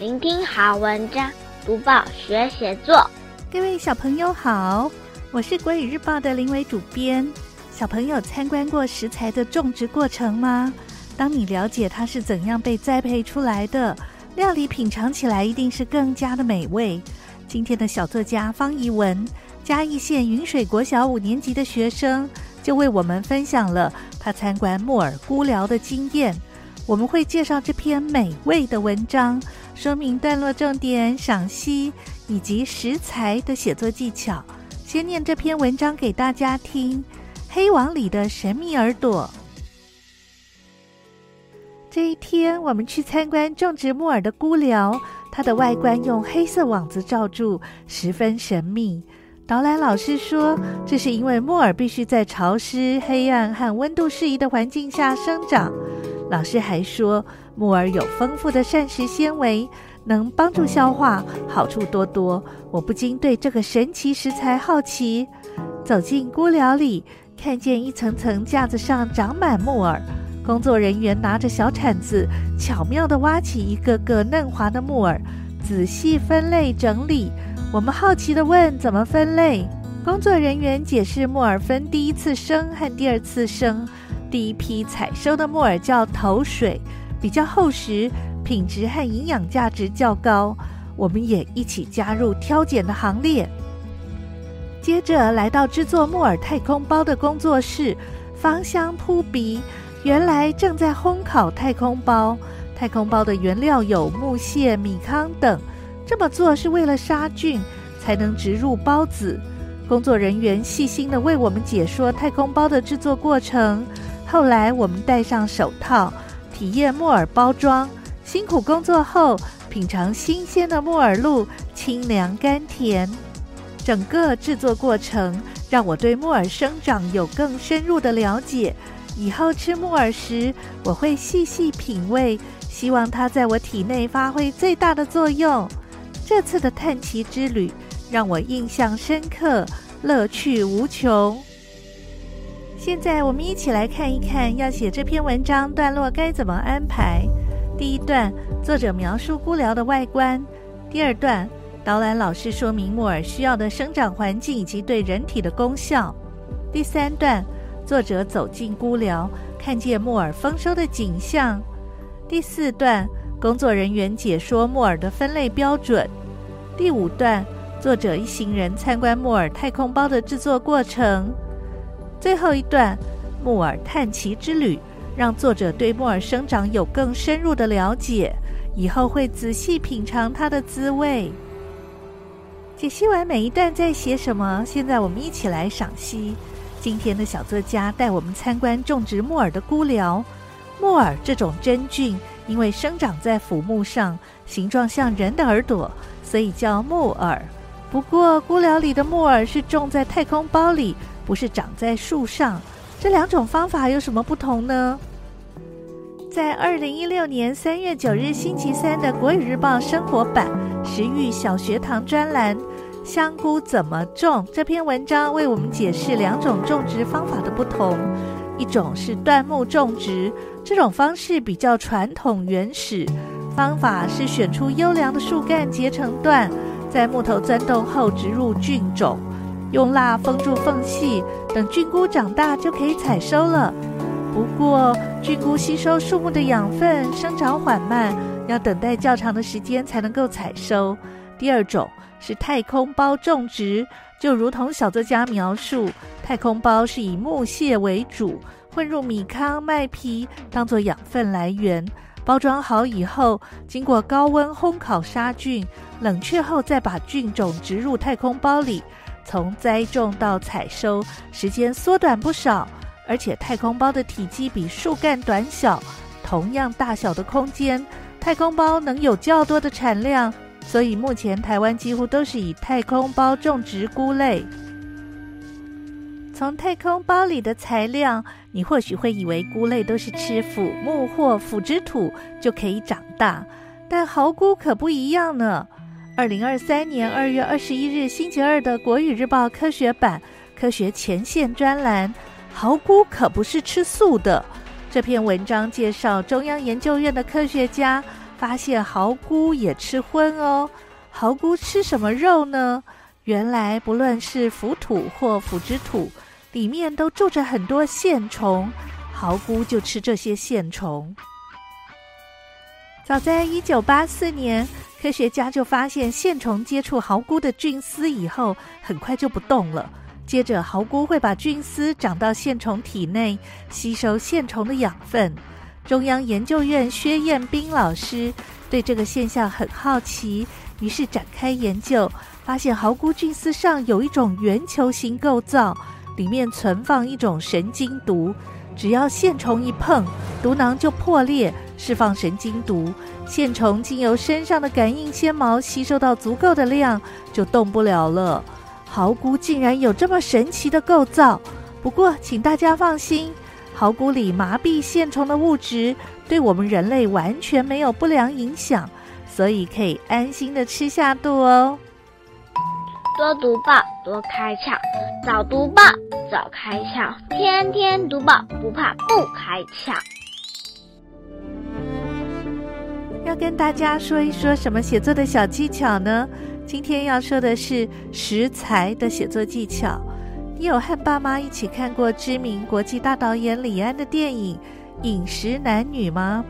聆听好文章，读报学写作。各位小朋友好，我是国语日报的林伟主编。小朋友参观过食材的种植过程吗？当你了解它是怎样被栽培出来的，料理品尝起来一定是更加的美味。今天的小作家方怡文，嘉义县云水国小五年级的学生，就为我们分享了他参观木耳菇寮的经验。我们会介绍这篇美味的文章，说明段落重点、赏析以及食材的写作技巧。先念这篇文章给大家听。黑网里的神秘耳朵。这一天，我们去参观种植木耳的菇寮，它的外观用黑色网子罩住，十分神秘。导览老师说，这是因为木耳必须在潮湿、黑暗和温度适宜的环境下生长。老师还说，木耳有丰富的膳食纤维，能帮助消化，好处多多。我不禁对这个神奇食材好奇，走进菇寮里。看见一层层架子上长满木耳，工作人员拿着小铲子，巧妙地挖起一个个嫩滑的木耳，仔细分类整理。我们好奇地问：“怎么分类？”工作人员解释：“木耳分第一次生和第二次生。第一批采收的木耳叫头水，比较厚实，品质和营养价值较高。”我们也一起加入挑拣的行列。接着来到制作木耳太空包的工作室，芳香扑鼻。原来正在烘烤太空包。太空包的原料有木屑、米糠等。这么做是为了杀菌，才能植入包子。工作人员细心地为我们解说太空包的制作过程。后来我们戴上手套，体验木耳包装。辛苦工作后，品尝新鲜的木耳露，清凉甘甜。整个制作过程让我对木耳生长有更深入的了解。以后吃木耳时，我会细细品味，希望它在我体内发挥最大的作用。这次的探奇之旅让我印象深刻，乐趣无穷。现在我们一起来看一看，要写这篇文章段落该怎么安排。第一段，作者描述菇寮的外观；第二段，导览老师说明木耳需要的生长环境以及对人体的功效。第三段，作者走进菇寮，看见木耳丰收的景象。第四段，工作人员解说木耳的分类标准。第五段，作者一行人参观木耳太空包的制作过程。最后一段，木耳探奇之旅，让作者对木耳生长有更深入的了解，以后会仔细品尝它的滋味。解析完每一段在写什么，现在我们一起来赏析。今天的小作家带我们参观种植木耳的菇寮。木耳这种真菌，因为生长在腐木上，形状像人的耳朵，所以叫木耳。不过，菇寮里的木耳是种在太空包里，不是长在树上。这两种方法有什么不同呢？在二零一六年三月九日星期三的《国语日报》生活版食育小学堂专栏。香菇怎么种？这篇文章为我们解释两种种植方法的不同。一种是断木种植，这种方式比较传统原始，方法是选出优良的树干结成段，在木头钻洞后植入菌种，用蜡封住缝隙，等菌菇长大就可以采收了。不过，菌菇吸收树木的养分，生长缓慢，要等待较长的时间才能够采收。第二种。是太空包种植，就如同小作家描述，太空包是以木屑为主，混入米糠、麦皮当做养分来源。包装好以后，经过高温烘烤杀菌，冷却后再把菌种植入太空包里。从栽种到采收时间缩短不少，而且太空包的体积比树干短小，同样大小的空间，太空包能有较多的产量。所以目前台湾几乎都是以太空包种植菇类。从太空包里的材料，你或许会以为菇类都是吃腐木或腐殖土就可以长大，但蚝菇可不一样呢。二零二三年二月二十一日星期二的《国语日报》科学版科学前线专栏，蚝菇可不是吃素的。这篇文章介绍中央研究院的科学家。发现蚝菇也吃荤哦。蚝菇吃什么肉呢？原来不论是腐土或腐殖土，里面都住着很多线虫，蚝菇就吃这些线虫。早在一九八四年，科学家就发现线虫接触蚝菇的菌丝以后，很快就不动了。接着，蚝菇会把菌丝长到线虫体内，吸收线虫的养分。中央研究院薛彦斌老师对这个现象很好奇，于是展开研究，发现蚝菇菌丝上有一种圆球形构造，里面存放一种神经毒。只要线虫一碰，毒囊就破裂，释放神经毒。线虫经由身上的感应纤毛吸收到足够的量，就动不了了。蚝菇竟然有这么神奇的构造。不过，请大家放心，蚝菇里麻痹线虫的物质对我们人类完全没有不良影响，所以可以安心的吃下肚哦。多读报，多开窍；早读报，早开窍；天天读报，不怕不开窍。要跟大家说一说什么写作的小技巧呢？今天要说的是食材的写作技巧。你有和爸妈一起看过知名国际大导演李安的电影《饮食男女》吗？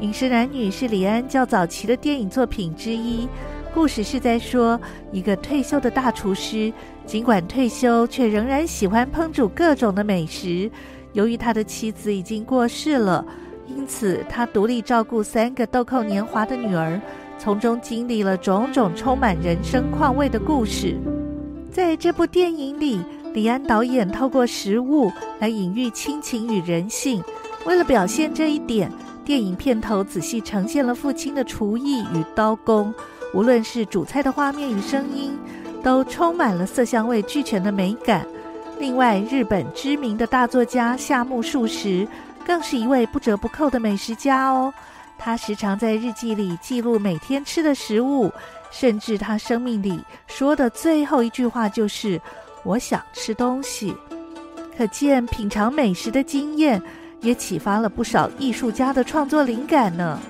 《饮食男女》是李安较早期的电影作品之一。故事是在说，一个退休的大厨师，尽管退休，却仍然喜欢烹煮各种的美食。由于他的妻子已经过世了，因此他独立照顾三个豆蔻年华的女儿，从中经历了种种充满人生况味的故事。在这部电影里，李安导演透过食物来隐喻亲情与人性。为了表现这一点，电影片头仔细呈现了父亲的厨艺与刀工。无论是煮菜的画面与声音，都充满了色香味俱全的美感。另外，日本知名的大作家夏目漱石更是一位不折不扣的美食家哦。他时常在日记里记录每天吃的食物，甚至他生命里说的最后一句话就是“我想吃东西”。可见品尝美食的经验，也启发了不少艺术家的创作灵感呢。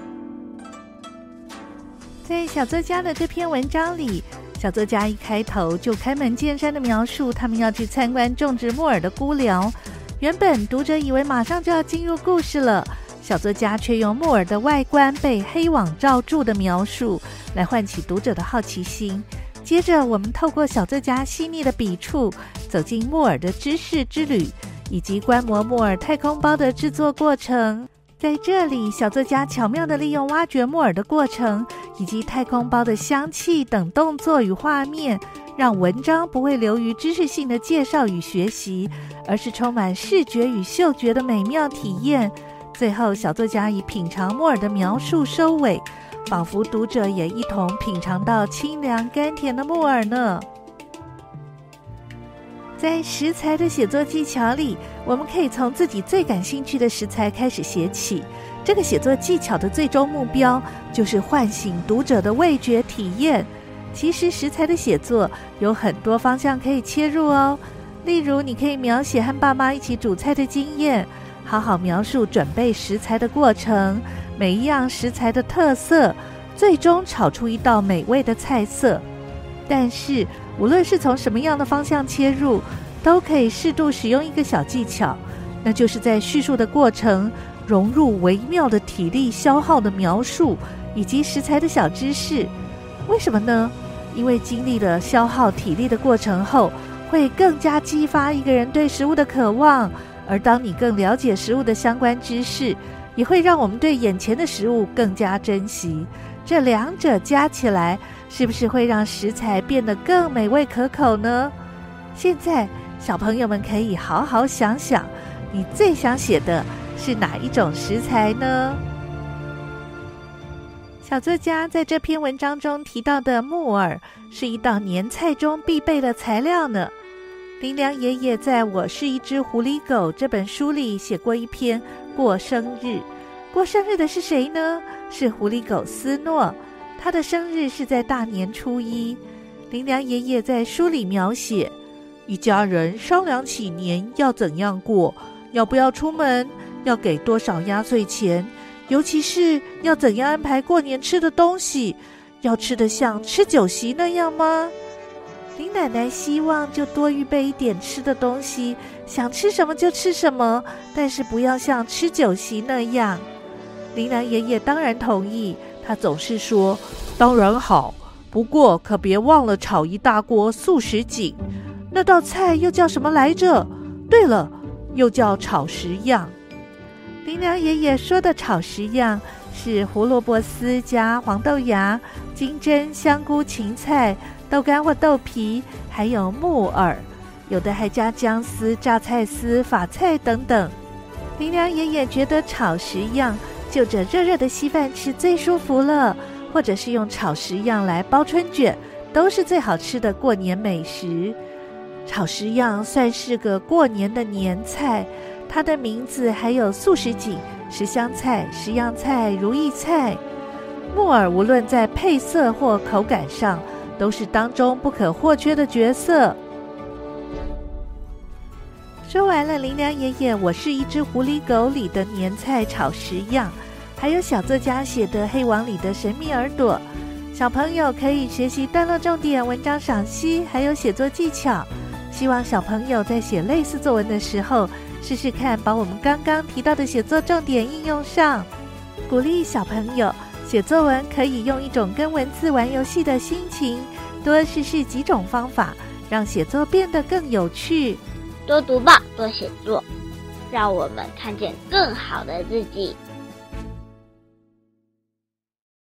在小作家的这篇文章里，小作家一开头就开门见山的描述他们要去参观种植木耳的菇寮。原本读者以为马上就要进入故事了，小作家却用木耳的外观被黑网罩住的描述来唤起读者的好奇心。接着，我们透过小作家细腻的笔触，走进木耳的知识之旅，以及观摩木耳太空包的制作过程。在这里，小作家巧妙地利用挖掘木耳的过程，以及太空包的香气等动作与画面，让文章不会流于知识性的介绍与学习，而是充满视觉与嗅觉的美妙体验。最后，小作家以品尝木耳的描述收尾，仿佛读者也一同品尝到清凉甘甜的木耳呢。在食材的写作技巧里，我们可以从自己最感兴趣的食材开始写起。这个写作技巧的最终目标就是唤醒读者的味觉体验。其实，食材的写作有很多方向可以切入哦。例如，你可以描写和爸妈一起煮菜的经验，好好描述准备食材的过程，每一样食材的特色，最终炒出一道美味的菜色。但是，无论是从什么样的方向切入，都可以适度使用一个小技巧，那就是在叙述的过程融入微妙的体力消耗的描述以及食材的小知识。为什么呢？因为经历了消耗体力的过程后，会更加激发一个人对食物的渴望。而当你更了解食物的相关知识，也会让我们对眼前的食物更加珍惜。这两者加起来，是不是会让食材变得更美味可口呢？现在，小朋友们可以好好想想，你最想写的是哪一种食材呢？小作家在这篇文章中提到的木耳，是一道年菜中必备的材料呢。林良爷爷在我是一只狐狸狗这本书里写过一篇过生日，过生日的是谁呢？是狐狸狗斯诺。他的生日是在大年初一。林良爷爷在书里描写，一家人商量起年要怎样过，要不要出门，要给多少压岁钱，尤其是要怎样安排过年吃的东西，要吃得像吃酒席那样吗？林奶奶希望就多预备一点吃的东西，想吃什么就吃什么，但是不要像吃酒席那样。林良爷爷当然同意，他总是说：“当然好，不过可别忘了炒一大锅素食锦。那道菜又叫什么来着？对了，又叫炒食样。”林良爷爷说的炒食样是胡萝卜丝加黄豆芽、金针、香菇、芹菜。豆干或豆皮，还有木耳，有的还加姜丝、榨菜丝、法菜等等。林良爷爷觉得炒食样就着热热的稀饭吃最舒服了，或者是用炒食样来包春卷，都是最好吃的过年美食。炒食样算是个过年的年菜，它的名字还有素什锦、十香菜、十样菜、如意菜。木耳无论在配色或口感上，都是当中不可或缺的角色。说完了林良爷爷《我是一只狐狸狗》里的年菜炒十样，还有小作家写的《黑王》里的神秘耳朵，小朋友可以学习段落重点、文章赏析，还有写作技巧。希望小朋友在写类似作文的时候，试试看把我们刚刚提到的写作重点应用上，鼓励小朋友。写作文可以用一种跟文字玩游戏的心情，多试试几种方法，让写作变得更有趣。多读报，多写作，让我们看见更好的自己。